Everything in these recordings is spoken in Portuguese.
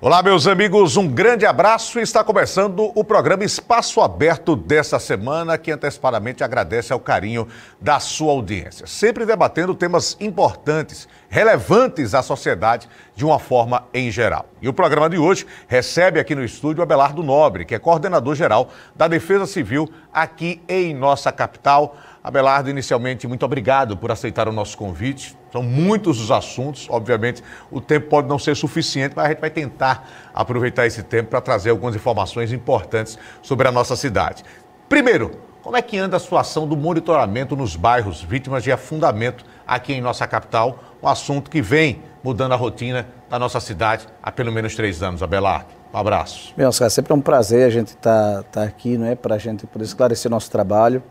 Olá, meus amigos, um grande abraço. Está começando o programa Espaço Aberto desta semana, que antecipadamente agradece ao carinho da sua audiência. Sempre debatendo temas importantes, relevantes à sociedade de uma forma em geral. E o programa de hoje recebe aqui no estúdio Abelardo Nobre, que é coordenador geral da Defesa Civil aqui em nossa capital. Abelardo, inicialmente, muito obrigado por aceitar o nosso convite. São muitos os assuntos, obviamente o tempo pode não ser suficiente, mas a gente vai tentar aproveitar esse tempo para trazer algumas informações importantes sobre a nossa cidade. Primeiro, como é que anda a situação do monitoramento nos bairros vítimas de afundamento aqui em nossa capital? Um assunto que vem mudando a rotina da nossa cidade há pelo menos três anos. Abelardo, um abraço. Bem, Oscar, sempre é um prazer a gente estar tá, tá aqui, é, para a gente poder esclarecer nosso trabalho,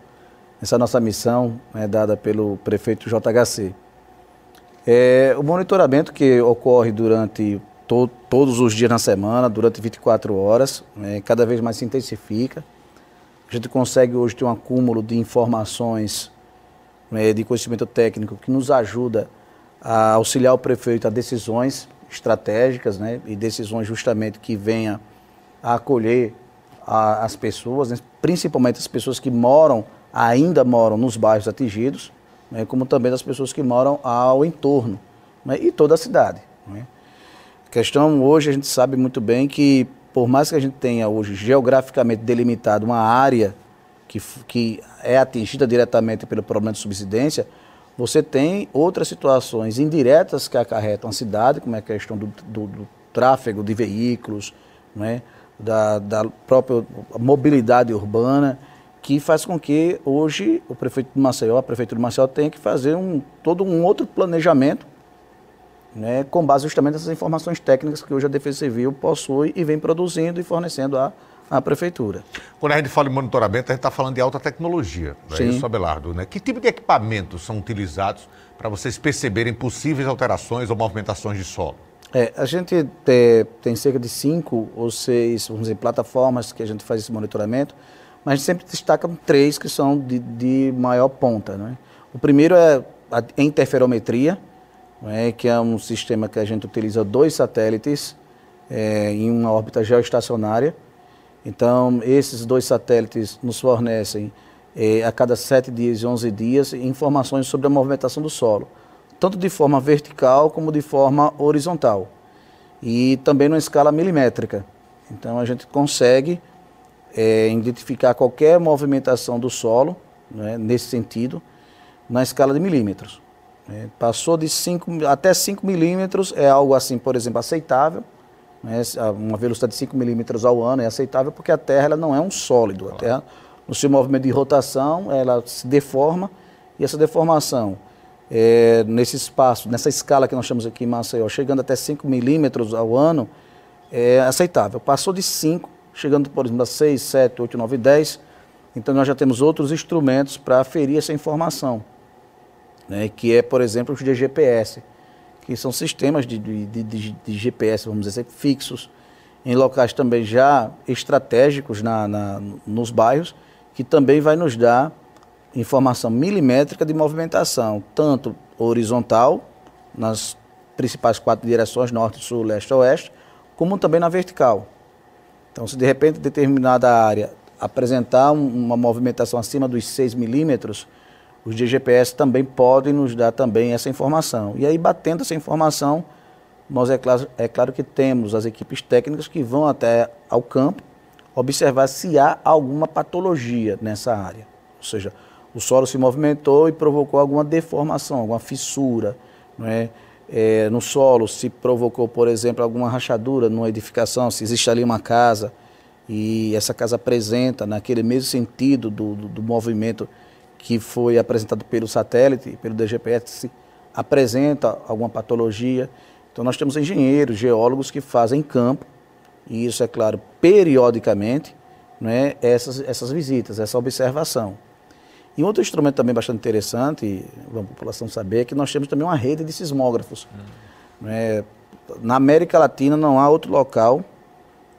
essa nossa missão né, dada pelo prefeito JHC. É, o monitoramento que ocorre durante to, todos os dias na semana, durante 24 horas, é, cada vez mais se intensifica. A gente consegue hoje ter um acúmulo de informações, é, de conhecimento técnico que nos ajuda a auxiliar o prefeito a decisões estratégicas né, e decisões justamente que venha a acolher a, as pessoas, né, principalmente as pessoas que moram, ainda moram nos bairros atingidos né, como também das pessoas que moram ao entorno né, e toda a cidade. Né. A questão hoje a gente sabe muito bem que, por mais que a gente tenha hoje geograficamente delimitado uma área que, que é atingida diretamente pelo problema de subsidência, você tem outras situações indiretas que acarretam a cidade, como é a questão do, do, do tráfego de veículos, né, da, da própria mobilidade urbana que faz com que hoje o prefeito de Maceió, a prefeitura de Maceió tenha que fazer um, todo um outro planejamento né, com base justamente nessas informações técnicas que hoje a Defesa Civil possui e vem produzindo e fornecendo à, à Prefeitura. Quando a gente fala em monitoramento, a gente está falando de alta tecnologia, não é isso, Abelardo? Né? Que tipo de equipamentos são utilizados para vocês perceberem possíveis alterações ou movimentações de solo? É, a gente tem, tem cerca de cinco ou seis, vamos dizer, plataformas que a gente faz esse monitoramento mas a gente sempre destaca três que são de, de maior ponta. Né? O primeiro é a interferometria, né, que é um sistema que a gente utiliza dois satélites é, em uma órbita geoestacionária. Então, esses dois satélites nos fornecem é, a cada sete dias e onze dias informações sobre a movimentação do solo, tanto de forma vertical como de forma horizontal, e também numa escala milimétrica. Então, a gente consegue é, identificar qualquer movimentação do solo, né, nesse sentido, na escala de milímetros. Né. Passou de 5 até 5 milímetros é algo assim, por exemplo, aceitável. Né, uma velocidade de 5 milímetros ao ano é aceitável porque a Terra ela não é um sólido. A Terra, no seu movimento de rotação, ela se deforma e essa deformação, é, nesse espaço, nessa escala que nós chamamos aqui em Maceió, chegando até 5 milímetros ao ano, é aceitável. Passou de 5, chegando, por exemplo, a 6, 7, 8, 9, 10. Então nós já temos outros instrumentos para aferir essa informação, né, que é, por exemplo, os de GPS, que são sistemas de, de, de, de GPS, vamos dizer, fixos, em locais também já estratégicos na, na, nos bairros, que também vai nos dar informação milimétrica de movimentação, tanto horizontal, nas principais quatro direções, norte, sul, leste, oeste, como também na vertical. Então, se de repente determinada área apresentar uma movimentação acima dos 6 milímetros, os DGPS também podem nos dar também essa informação. E aí, batendo essa informação, nós é claro, é claro que temos as equipes técnicas que vão até ao campo observar se há alguma patologia nessa área. Ou seja, o solo se movimentou e provocou alguma deformação, alguma fissura, não é? É, no solo, se provocou, por exemplo, alguma rachadura numa edificação, se existe ali uma casa e essa casa apresenta, naquele mesmo sentido do, do, do movimento que foi apresentado pelo satélite, pelo DGPS, apresenta alguma patologia. Então, nós temos engenheiros, geólogos que fazem campo, e isso é claro, periodicamente, né, essas, essas visitas, essa observação. E outro instrumento também bastante interessante, para a população saber, é que nós temos também uma rede de sismógrafos. Hum. É, na América Latina não há outro local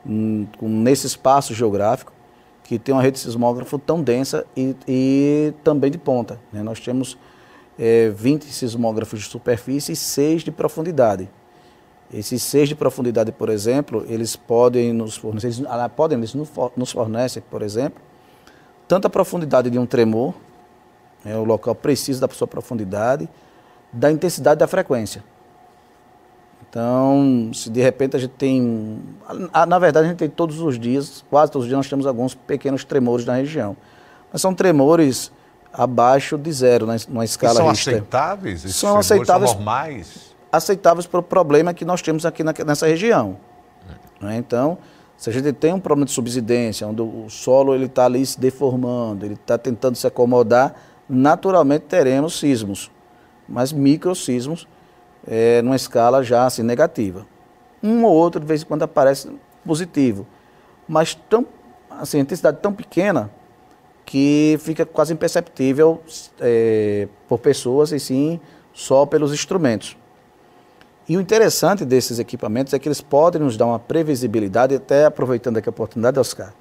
hum, nesse espaço geográfico que tem uma rede de sismógrafo tão densa e, e também de ponta. Né? Nós temos é, 20 sismógrafos de superfície e 6 de profundidade. Esses seis de profundidade, por exemplo, eles podem nos fornecer, eles, ah, podem, eles nos fornecem, por exemplo, tanta profundidade de um tremor, é, o local precisa da sua profundidade, da intensidade da frequência. Então, se de repente a gente tem. Na verdade, a gente tem todos os dias, quase todos os dias, nós temos alguns pequenos tremores na região. Mas são tremores abaixo de zero, né, numa escala e são Richter. aceitáveis? Esses são aceitáveis. São normais? Aceitáveis para o problema que nós temos aqui na, nessa região. Né? Então, se a gente tem um problema de subsidência, onde o solo está ali se deformando, ele está tentando se acomodar, naturalmente teremos sismos, mas microsismos é, numa escala já assim, negativa. Um ou outro, de vez em quando, aparece positivo, mas tão, assim, intensidade tão pequena que fica quase imperceptível é, por pessoas e sim só pelos instrumentos. E o interessante desses equipamentos é que eles podem nos dar uma previsibilidade, até aproveitando aqui a oportunidade, Oscar.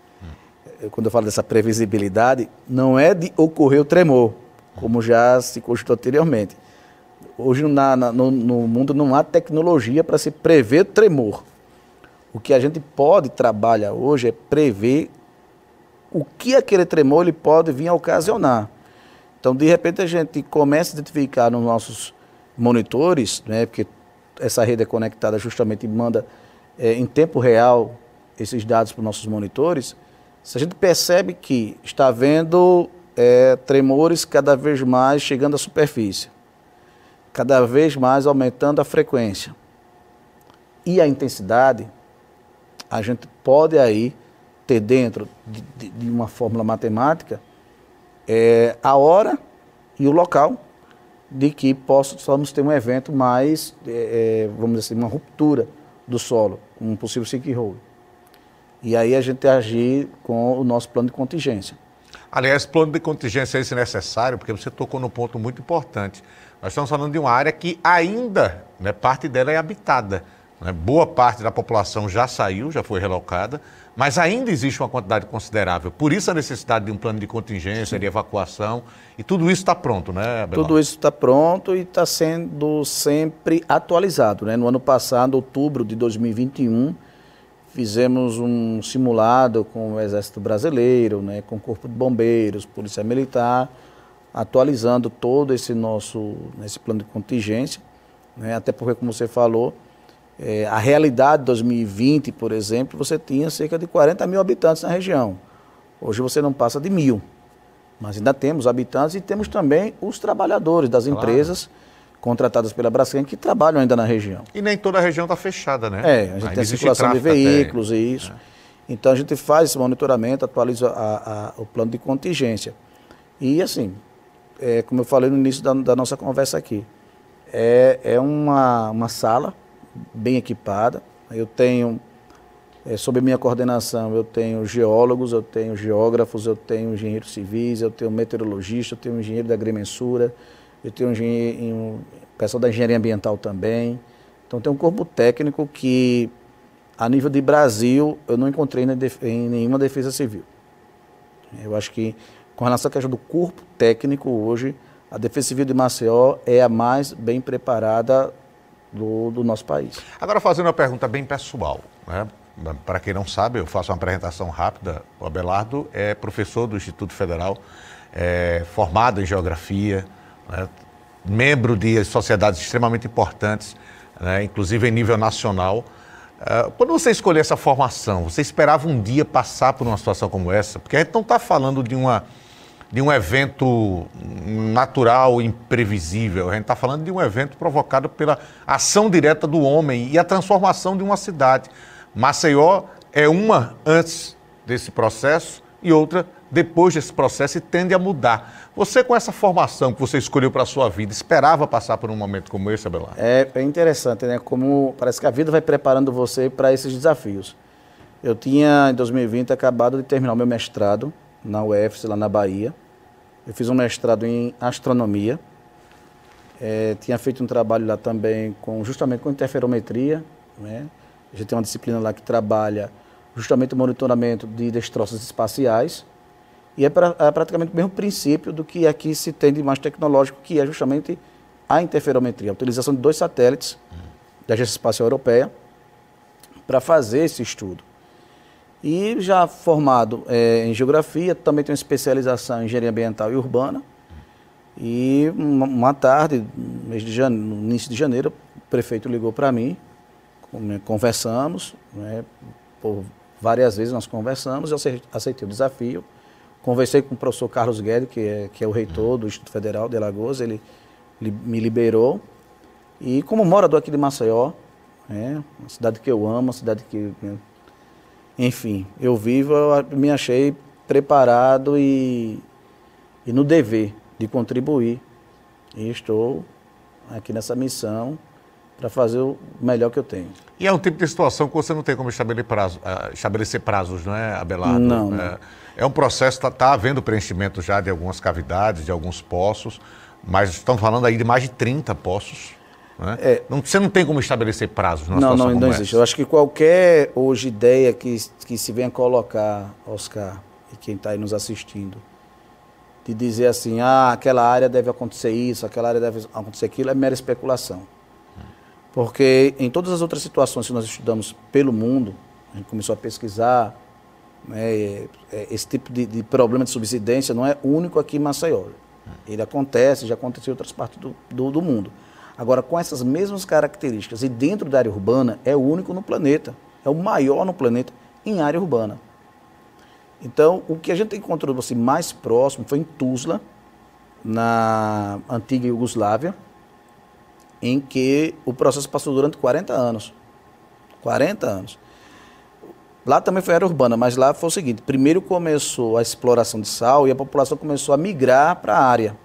Quando eu falo dessa previsibilidade, não é de ocorrer o tremor, como já se constatou anteriormente. Hoje na, na, no, no, mundo não há tecnologia para se prever tremor. O que a gente pode trabalhar hoje é prever o que aquele tremor ele pode vir a ocasionar. Então, de repente, a gente começa a identificar nos nossos monitores, né, porque essa rede é conectada justamente e manda é, em tempo real esses dados para os nossos monitores, se a gente percebe que está havendo é, tremores cada vez mais chegando à superfície, cada vez mais aumentando a frequência e a intensidade, a gente pode aí ter dentro de, de, uma fórmula matemática é, a hora e o local de que possamos ter um evento mais, é, é, vamos dizer assim, uma ruptura do solo, um possível sinkhole. E aí a gente agir com o nosso plano de contingência. Aliás, plano de contingência é esse necessário, porque você tocou num ponto muito importante. Nós estamos falando de uma área que ainda, né, parte dela é habitada. Né? Boa parte da população já saiu, já foi relocada, mas ainda existe uma quantidade considerável. Por isso a necessidade de um plano de contingência, Sim. de evacuação, e tudo isso está pronto, né, Abelão? Tudo isso está pronto e está sendo sempre atualizado. Né? No ano passado, outubro de 2021, fizemos um simulado com o Exército Brasileiro, né, com o Corpo de Bombeiros, Polícia Militar, atualizando todo esse nosso esse plano de contingência, né? até porque, como você falou, é, a realidade de 2020, por exemplo, você tinha cerca de 40 mil habitantes na região. Hoje você não passa de mil. Mas ainda temos habitantes e temos também os trabalhadores das claro. empresas contratadas pela Braskem que trabalham ainda na região. E nem toda a região está fechada, né? É, a gente ainda tem a circulação de veículos até. e isso. É. Então a gente faz esse monitoramento, atualiza a, a, o plano de contingência. E assim, é, como eu falei no início da, da nossa conversa aqui, é, é uma, uma sala bem equipada. Eu tenho, é, sob minha coordenação, eu tenho geólogos, eu tenho geógrafos, eu tenho engenheiros civis, eu tenho meteorologista, eu tenho engenheiro da agrimensura, eu tenho engenheiro, pessoal da engenharia ambiental também. Então tem um corpo técnico que, a nível de Brasil, eu não encontrei em nenhuma defesa civil. Eu acho que com relação à questão do corpo técnico, hoje, a Defesa Civil de Maceió é a mais bem preparada do, do nosso país. Agora, fazendo uma pergunta bem pessoal, né? para quem não sabe, eu faço uma apresentação rápida. O Abelardo é professor do Instituto Federal, é formado em Geografia, né? membro de sociedades extremamente importantes, né? inclusive em nível nacional. Uh, quando você escolheu essa formação, você esperava um dia passar por uma situação como essa? Porque a gente não está falando de uma de um evento natural, imprevisível. A gente está falando de um evento provocado pela ação direta do homem e a transformação de uma cidade. Maceió é uma antes desse processo e outra depois desse processo e tende a mudar. Você, com essa formação que você escolheu para a sua vida, esperava passar por um momento como esse, Abelar? É, é interessante, né? Como parece que a vida vai preparando você para esses desafios. Eu tinha, em 2020, acabado de terminar o meu mestrado na UFS, lá na Bahia. Eu fiz um mestrado em astronomia. É, tinha feito um trabalho lá também com justamente com interferometria. Né? A gente tem uma disciplina lá que trabalha justamente o monitoramento de destroços espaciais. E é, pra, é praticamente o mesmo princípio do que aqui se tem de mais tecnológico, que é justamente a interferometria, a utilização de dois satélites da Agência Espacial Europeia para fazer esse estudo. E já formado é, em geografia, também tenho especialização em engenharia ambiental e urbana. E uma, tarde, mês de janeiro, no início de janeiro, o prefeito ligou para mim, conversamos, né, por várias vezes nós conversamos, eu aceitei o desafio. Conversei com o professor Carlos Guedes, que é, que é o reitor do Instituto Federal de Alagoas, ele, ele me liberou. E como morador aqui de Maceió, né, uma cidade que eu amo, uma cidade que né, enfim, eu vivo, eu me achei preparado e, e no dever de contribuir. E estou aqui nessa missão para fazer o melhor que eu tenho. E é um tipo de situação que você não tem como estabelecer, prazo, uh, estabelecer prazos, não é, Abelardo? Não, não. É, é um processo, está tá havendo preenchimento já de algumas cavidades, de alguns poços, mas estão falando aí de mais de 30 poços. Né? É, não, você não tem como estabelecer prazos numa Não, não, não existe. Eu acho que qualquer hoje ideia que, que se venha colocar, Oscar, e quem está aí nos assistindo, de dizer assim, ah, aquela área deve acontecer isso, aquela área deve acontecer aquilo, é mera especulação. Porque em todas as outras situações que nós estudamos pelo mundo, a gente começou a pesquisar, né, é, esse tipo de, de, problema de subsidência não é único aqui em Maceió. Ele acontece, já aconteceu em outras partes do, do, do mundo. Agora, com essas mesmas características e dentro da área urbana, é o único no planeta. É o maior no planeta em área urbana. Então, o que a gente encontrou assim, mais próximo foi em Tuzla, na antiga Iugoslávia, em que o processo passou durante 40 anos. 40 anos. Lá também foi área urbana, mas lá foi o seguinte: primeiro começou a exploração de sal e a população começou a migrar para a área.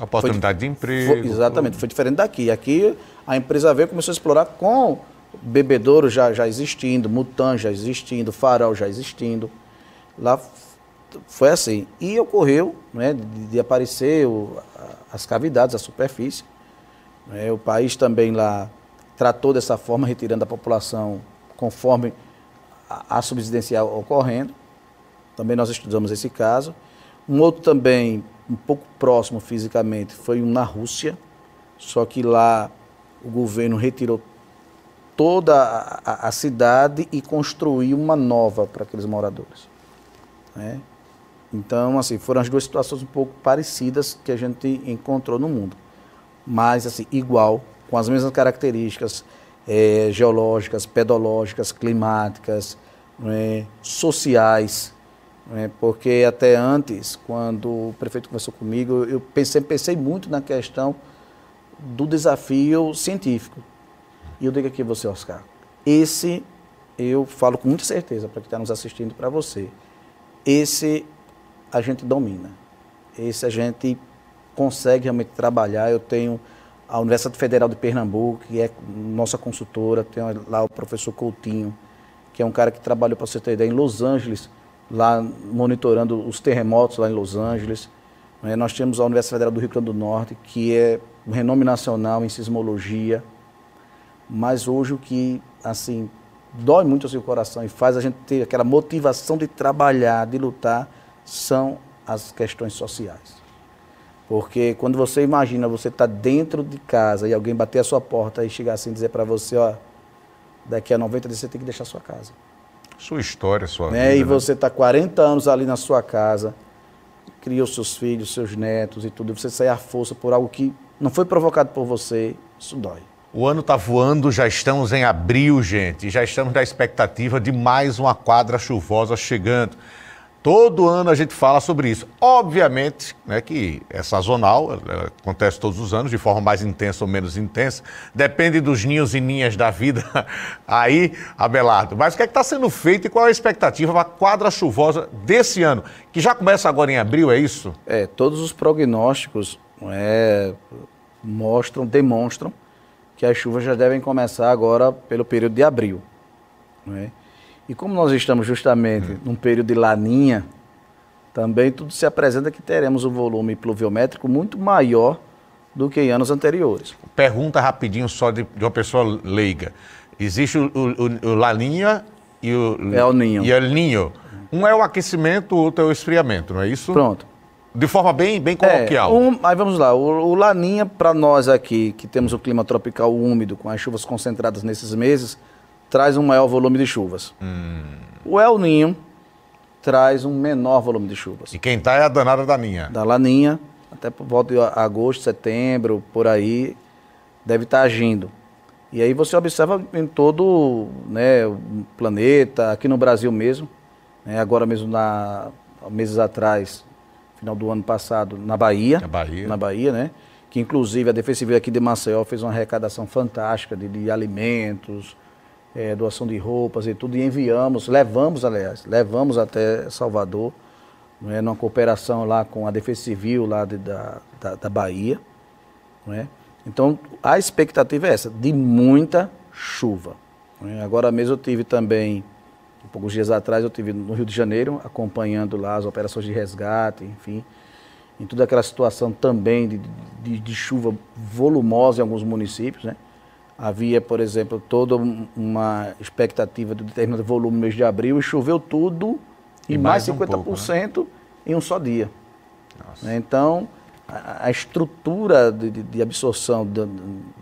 Oportunidade foi, de emprego. Foi, exatamente, foi diferente daqui. Aqui a empresa veio e começou a explorar com bebedouro já, já existindo, mutan já existindo, farol já existindo. Lá foi assim. E ocorreu né, de, de aparecer o, as cavidades, a superfície. Né, o país também lá tratou dessa forma, retirando a população conforme a, a subsidencial ocorrendo. Também nós estudamos esse caso. Um outro também um pouco próximo fisicamente foi um na Rússia, só que lá o governo retirou toda a, a cidade e construiu uma nova para aqueles moradores. Né? Então, assim, foram as duas situações um pouco parecidas que a gente encontrou no mundo. Mas, assim, igual, com as mesmas características é, geológicas, pedológicas, climáticas, é, sociais, né? porque até antes, quando o prefeito conversou comigo, eu pensei, pensei muito na questão do desafio científico. E eu digo aqui a você, Oscar, esse eu falo com muita certeza para quem está nos assistindo, para você, esse a gente domina, esse a gente consegue realmente trabalhar. Eu tenho a Universidade Federal de Pernambuco, que é nossa consultora, tenho lá o professor Coutinho, que é um cara que trabalhou, para você ter ideia, em Los Angeles, lá monitorando os terremotos lá em Los Angeles. Né? Nós temos a Universidade Federal do Rio Grande do Norte, que é um renome nacional em sismologia. Mas hoje o que, assim, dói muito o seu coração e faz a gente ter aquela motivação de trabalhar, de lutar, são as questões sociais. Porque quando você imagina você estar tá dentro de casa e alguém bater a sua porta e chegar assim e dizer para você, ó, daqui a 90 dias você tem que deixar a sua casa. Sua história, sua né? vida. E né? você está 40 anos ali na sua casa, cria os seus filhos, seus netos e tudo, e você sai à força por algo que não foi provocado por você, isso dói. O ano está voando, já estamos em abril, gente, e já estamos na expectativa de mais uma quadra chuvosa chegando. Todo ano a gente fala sobre isso. Obviamente né, que é sazonal, acontece todos os anos, de forma mais intensa ou menos intensa. Depende dos ninhos e ninhas da vida aí, Abelardo. Mas o que é está sendo feito e qual é a expectativa para a quadra chuvosa desse ano? Que já começa agora em abril, é isso? É, todos os prognósticos é, mostram, demonstram que as chuvas já devem começar agora pelo período de abril. Não é? E como nós estamos justamente hum. num período de laninha, também tudo se apresenta que teremos um volume pluviométrico muito maior do que em anos anteriores. Pergunta rapidinho só de, de uma pessoa leiga. Existe o, o, o Laninha e o El Ninho. E El Ninho. Um é o aquecimento, o outro é o esfriamento, não é isso? Pronto. De forma bem, bem coloquial. É, um, aí vamos lá, o, o Laninha, para nós aqui, que temos o clima tropical úmido, com as chuvas concentradas nesses meses, traz um maior volume de chuvas. Hum. O El Ninho traz um menor volume de chuvas. E quem está é a danada da Ninha. Da Laninha, até por volta de agosto, setembro, por aí, deve estar tá agindo. E aí você observa em todo né, o planeta, aqui no Brasil mesmo, né, agora mesmo, na, meses atrás, final do ano passado, na Bahia. Na Bahia. Na Bahia, né? Que inclusive a Defesa Civil aqui de Maceió fez uma arrecadação fantástica de, de alimentos, é, doação de roupas e tudo, e enviamos, levamos, aliás, levamos até Salvador, não é, numa cooperação lá com a Defesa Civil lá de, da, da, da Bahia. Não é? Então, a expectativa é essa, de muita chuva. É? Agora mesmo eu tive também poucos dias atrás eu tive no Rio de Janeiro, acompanhando lá as operações de resgate, enfim, em toda aquela situação também de, de, de chuva volumosa em alguns municípios, né? Havia, por exemplo, toda uma expectativa de determinado volume no mês de abril e choveu tudo e, e mais, mais 50% um pouco, né? em um só dia. Né? Então, a, a estrutura de, de absorção de,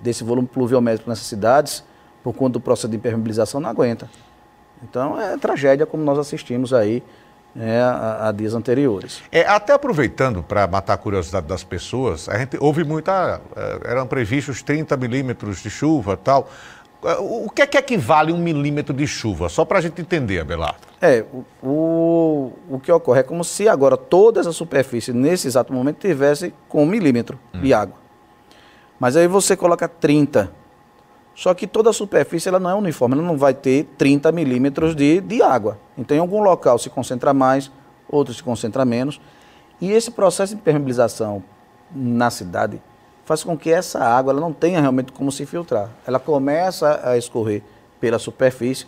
desse volume pluviométrico nessas cidades, por conta do processo de impermeabilização, não aguenta. Então é tragédia como nós assistimos aí né, a, a, dias anteriores. É, até aproveitando para matar a curiosidade das pessoas, a gente ouve muita. Ah, eram previstos 30 milímetros de chuva tal. Ah, o que é que equivale um milímetro de chuva? Só para a gente entender, Abelardo. É, o, o, o, que ocorre é como se agora toda essa superfície, nesse exato momento, tivesse com um milímetro hum. de água. Mas aí você coloca 30 só que toda a superfície ela não é uniforme, ela não vai ter 30 milímetros de, de água. Então, em algum local se concentra mais, outro se concentra menos. E esse processo de impermeabilização na cidade faz com que essa água ela não tenha realmente como se filtrar. Ela começa a escorrer pela superfície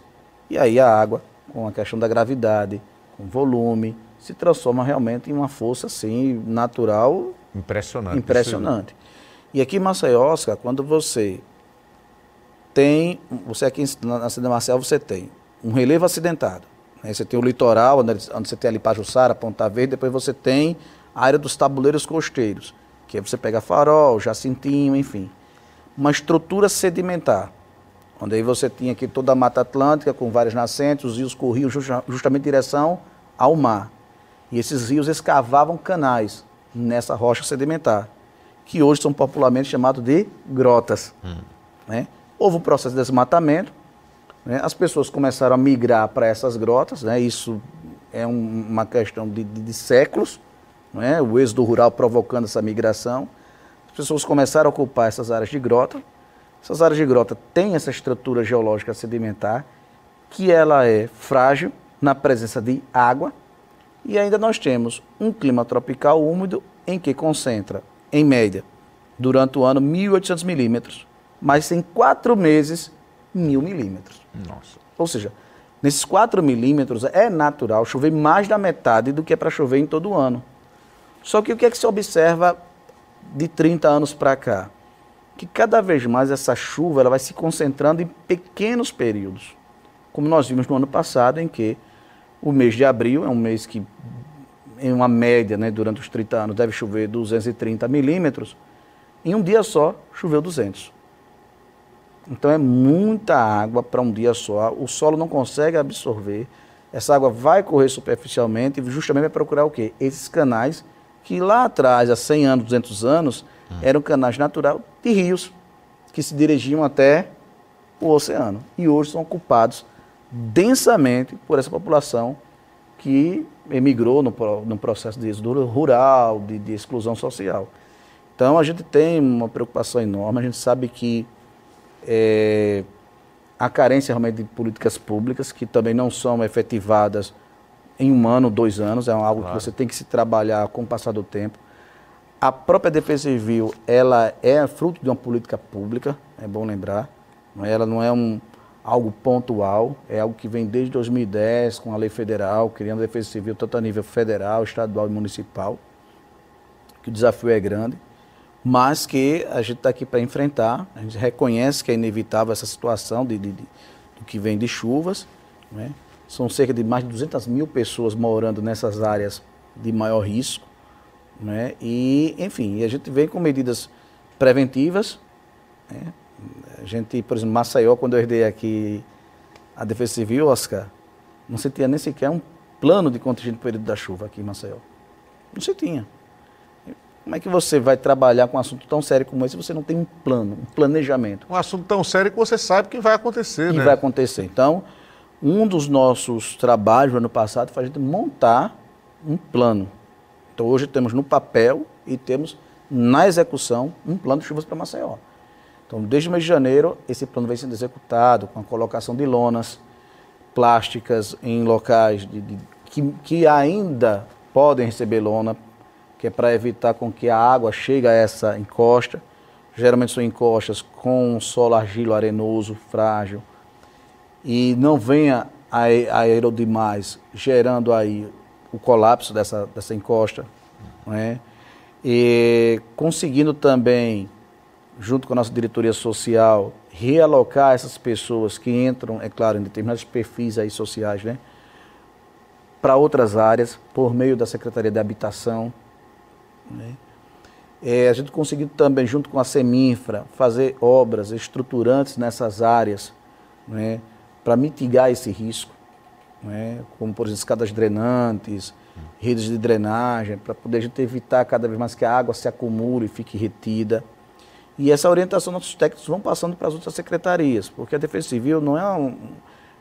e aí a água, com a questão da gravidade, com volume, se transforma realmente em uma força assim natural impressionante. Impressionante. E aqui em Maceió, Oscar, quando você tem, você aqui na cidade de Marcel, você tem um relevo acidentado. Né? Você tem o litoral, onde, você tem ali Pajussara, Ponta Verde, depois você tem a área dos tabuleiros costeiros, que aí você pega farol, jacintinho, enfim. Uma estrutura sedimentar, onde aí você tinha aqui toda a Mata Atlântica, com várias nascentes, os rios corriam justamente em direção ao mar. E esses rios escavavam canais nessa rocha sedimentar, que hoje são popularmente chamados de grotas. Hum. Né? Houve um processo de desmatamento, né? as pessoas começaram a migrar para essas grotas, né? isso é um, uma questão de, de, de séculos, né? o êxodo rural provocando essa migração. As pessoas começaram a ocupar essas áreas de grota. Essas áreas de grota têm essa estrutura geológica sedimentar, que ela é frágil na presença de água, e ainda nós temos um clima tropical úmido em que concentra, em média, durante o ano, 1.800 milímetros mas em quatro meses, mil milímetros. Nossa. Ou seja, nesses quatro milímetros é natural chover mais da metade do que é para chover em todo o ano. Só que o que é que se observa de 30 anos para cá? Que cada vez mais essa chuva ela vai se concentrando em pequenos períodos. Como nós vimos no ano passado, em que o mês de abril é um mês que, em uma média, né, durante os 30 anos, deve chover 230 milímetros. Em um dia só, choveu 200. Então é muita água para um dia só. O solo não consegue absorver. Essa água vai correr superficialmente e justamente vai procurar o quê? Esses canais que lá atrás, há 100 anos, 200 anos, hum. eram canais naturais de rios que se dirigiam até o oceano. E hoje são ocupados densamente por essa população que emigrou no, no processo de êxodo rural, de, de exclusão social. Então a gente tem uma preocupação enorme, a gente sabe que é, a carência realmente de políticas públicas que também não são efetivadas em um ano, dois anos, é algo claro. que você tem que se trabalhar com o passar do tempo. A própria Defesa Civil, ela é fruto de uma política pública, é bom lembrar, é? ela não é um, algo pontual, é algo que vem desde 2010 com a lei federal, criando a Defesa Civil tanto a nível federal, estadual e municipal, que o desafio é grande mas que a gente está aqui para enfrentar. A gente reconhece que é inevitável essa situação de, de, de do que vem de chuvas. Né? São cerca de mais de 200 mil pessoas morando nessas áreas de maior risco. Né? E, enfim, a gente vem com medidas preventivas. Né? A gente, por exemplo, Maceió, quando eu herdei aqui a Defesa Civil, Oscar, não se tinha nem sequer um plano de contingente no período da chuva aqui em Maceió. Não se tinha. Como é que você vai trabalhar com um assunto tão sério como esse se você não tem um plano, um planejamento? Um assunto tão sério que você sabe que vai acontecer, que né? vai acontecer. Então, um dos nossos trabalhos no ano passado foi a gente montar um plano. Então, hoje temos no papel e temos na execução um plano de chuvas para Maceió. Então, desde o mês de janeiro, esse plano vem sendo executado com a colocação de lonas plásticas em locais de, de, que, que ainda podem receber lona, que é para evitar com que a água chegue a essa encosta. Geralmente são encostas com solo argilo arenoso, frágil, e não venha a aero demais, gerando aí o colapso dessa, dessa encosta. Né? E conseguindo também, junto com a nossa diretoria social, realocar essas pessoas que entram, é claro, em determinados perfis aí sociais, né? para outras áreas, por meio da Secretaria de Habitação. Né? É, a gente conseguiu também, junto com a Seminfra, fazer obras estruturantes nessas áreas, né? para mitigar esse risco, né? como, por exemplo, escadas drenantes, redes de drenagem, para poder a gente evitar cada vez mais que a água se acumule e fique retida. E essa orientação nossos técnicos vão passando para as outras secretarias, porque a Defesa Civil não é um,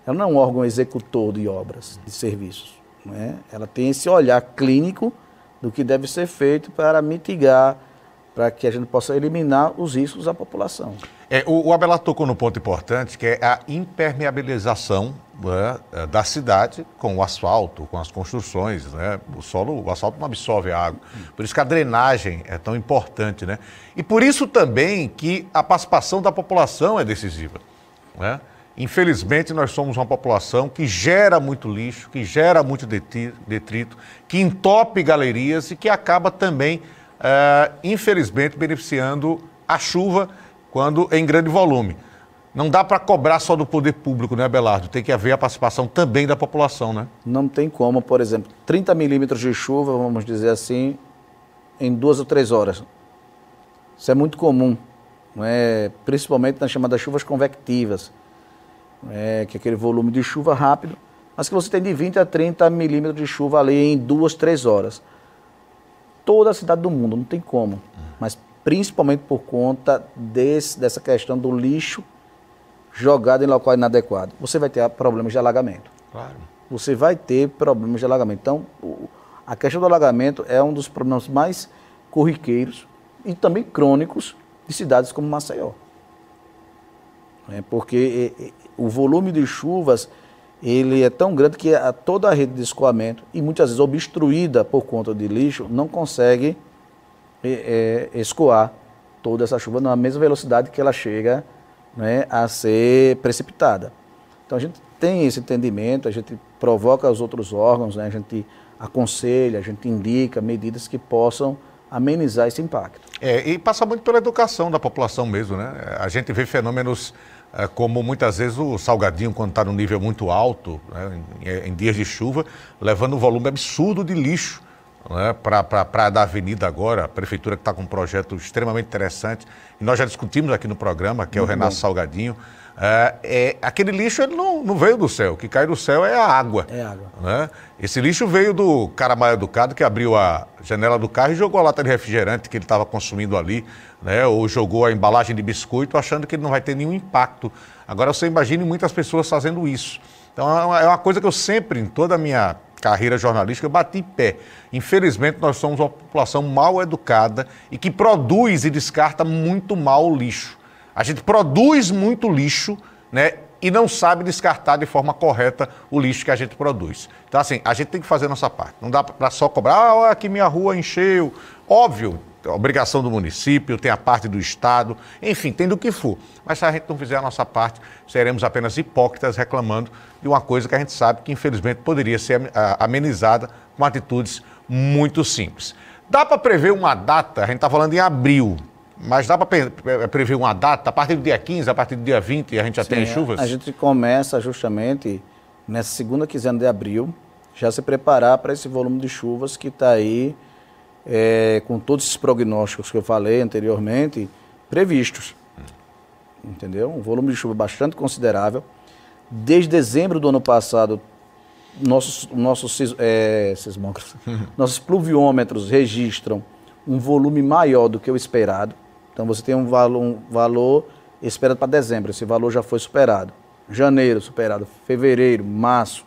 ela não é um órgão executor de obras, de serviços. É? Ela tem esse olhar clínico do que deve ser feito para mitigar, para que a gente possa eliminar os riscos à população. É, o, o Abelardo tocou no ponto importante, que é a impermeabilização né, é, da cidade com o asfalto, com as construções. Né? O solo, o asfalto não absorve a água. Por isso que a drenagem é tão importante. Né? E por isso também que a participação da população é decisiva. Né? Infelizmente, nós somos uma população que gera muito lixo, que gera muito detrito, que entope galerias e que acaba também, é, infelizmente, beneficiando a chuva quando em grande volume. Não dá para cobrar só do poder público, né, Belardo? Tem que haver a participação também da população, né? Não tem como, por exemplo, 30 milímetros de chuva, vamos dizer assim, em duas ou três horas. Isso é muito comum, não é? principalmente nas chamadas chuvas convectivas é, que é aquele volume de chuva rápido, mas que você tem de 20 a 30 milímetros de chuva ali em duas, três horas. Toda a cidade do mundo, não tem como. Mas principalmente por conta desse, dessa questão do lixo jogado em local inadequado. Você vai ter problemas de alagamento. Claro. Você vai ter problemas de alagamento. Então, o, a questão do alagamento é um dos problemas mais corriqueiros e também crônicos de cidades como Maceió. É porque o volume de chuvas ele é tão grande que a, toda a rede de escoamento, e muitas vezes obstruída por conta de lixo, não consegue é, é, escoar toda essa chuva na mesma velocidade que ela chega né, a ser precipitada. Então a gente tem esse entendimento, a gente provoca os outros órgãos, né, a gente aconselha, a gente indica medidas que possam amenizar esse impacto. É, e passa muito pela educação da população mesmo, né? A gente vê fenômenos como muitas vezes o salgadinho, quando está no nível muito alto, né, em, em, dias de chuva, levando um volume absurdo de lixo né, para a praia da Avenida agora, a prefeitura que está com um projeto extremamente interessante, e nós já discutimos aqui no programa, que é o Renato bom. Salgadinho. É, é, aquele lixo ele não, não, veio do céu, o que cai do céu é a água. É água. Né? Esse lixo veio do cara mal educado que abriu a janela do carro e jogou a lata de refrigerante que ele estava consumindo ali, né? ou jogou a embalagem de biscoito achando que ele não vai ter nenhum impacto. Agora você imagine muitas pessoas fazendo isso. Então é uma é coisa que eu sempre, em toda a minha carreira jornalística, bati em pé. Infelizmente, nós somos uma população mal educada e que produz e descarta muito mal o lixo. A gente produz muito lixo, né? E não sabe descartar de forma correta o lixo que a gente produz. Então, assim, a gente tem que fazer a nossa parte. Não dá para só cobrar, ah, aqui minha rua encheu. Óbvio, obrigação do município, tem a parte do Estado, enfim, tem do que for. Mas se a gente não fizer a nossa parte, seremos apenas hipócritas reclamando de uma coisa que a gente sabe que, infelizmente, poderia ser amenizada com atitudes muito simples. Dá para prever uma data, a gente está falando em abril, mas dá para é, prever uma data? A partir do dia 15, a partir do dia 20, a gente já Sim, tem chuvas? A gente começa justamente nessa segunda quinzena de abril, já se preparar para esse volume de chuvas que está aí é, com todos esses prognósticos que eu falei anteriormente, previstos. Entendeu? Um volume de chuva bastante considerável. Desde dezembro do ano passado, nossos, nossos, é, nossos pluviômetros registram um volume maior do que o esperado. Então você tem um valor, um valor esperado para dezembro, esse valor já foi superado. Janeiro superado, fevereiro, março.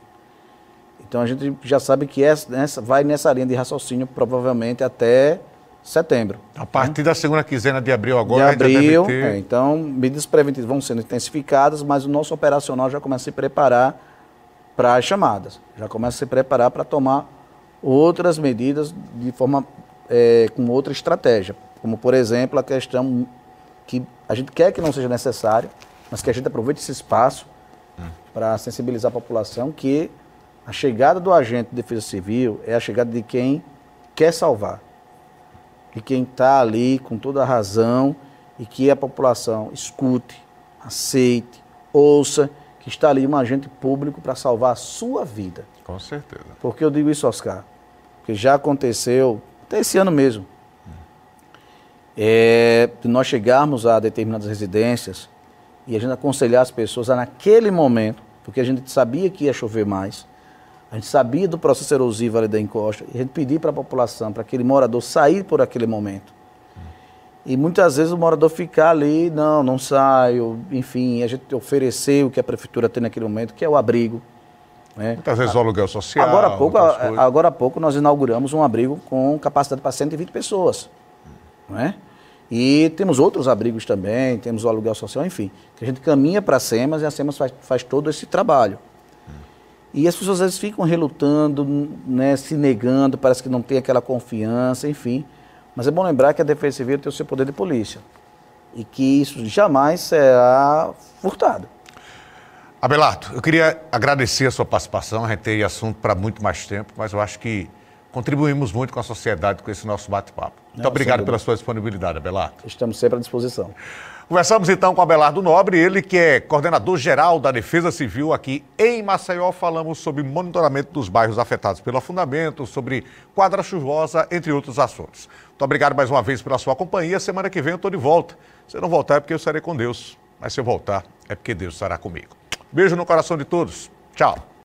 Então a gente já sabe que essa, vai nessa linha de raciocínio provavelmente até setembro. A partir né? da segunda quinzena de abril agora, de abril, ter... é, então medidas preventivas vão sendo intensificadas, mas o nosso operacional já começa a se preparar para as chamadas, já começa a se preparar para tomar outras medidas de forma é, com outra estratégia, como por exemplo a questão que a gente quer que não seja necessário, mas que a gente aproveite esse espaço hum. para sensibilizar a população que a chegada do agente de defesa civil é a chegada de quem quer salvar, de quem está ali com toda a razão e que a população escute, aceite, ouça que está ali um agente público para salvar a sua vida. Com certeza. Por que eu digo isso, Oscar? Porque já aconteceu, até esse ano mesmo, é, de nós chegarmos a determinadas residências e a gente aconselhar as pessoas a, naquele momento, porque a gente sabia que ia chover mais, a gente sabia do processo erosivo ali da encosta, e a gente pedir para a população, para aquele morador sair por aquele momento. E muitas vezes o morador ficar ali, não, não saio, enfim, a gente oferecer o que a prefeitura tem naquele momento, que é o abrigo. Né? Muitas vezes o aluguel social. Agora há, pouco, agora há pouco nós inauguramos um abrigo com capacidade para 120 pessoas. Não é? E temos outros abrigos também, temos o aluguel social, enfim, que a gente caminha para a SEMAS e a SEMAS faz, faz todo esse trabalho. E as pessoas às vezes ficam relutando, né, se negando, parece que não tem aquela confiança, enfim. Mas é bom lembrar que a Defesa Civil tem o seu poder de polícia e que isso jamais será furtado. Abelardo, eu queria agradecer a sua participação, a gente tem assunto para muito mais tempo, mas eu acho que contribuímos muito com a sociedade com esse nosso bate-papo. Muito Não, obrigado pela sua disponibilidade, Abelardo. Estamos sempre à disposição. Conversamos então com Abelardo Nobre, ele que é coordenador geral da Defesa Civil aqui em Maceió. Falamos sobre monitoramento dos bairros afetados pelo afundamento, sobre quadra chuvosa, entre outros assuntos. Muito obrigado mais uma vez pela sua companhia. Semana que vem eu estou de volta. Se eu não voltar é porque eu estarei com Deus. Mas se eu voltar é porque Deus estará comigo. Beijo no coração de todos. Tchau.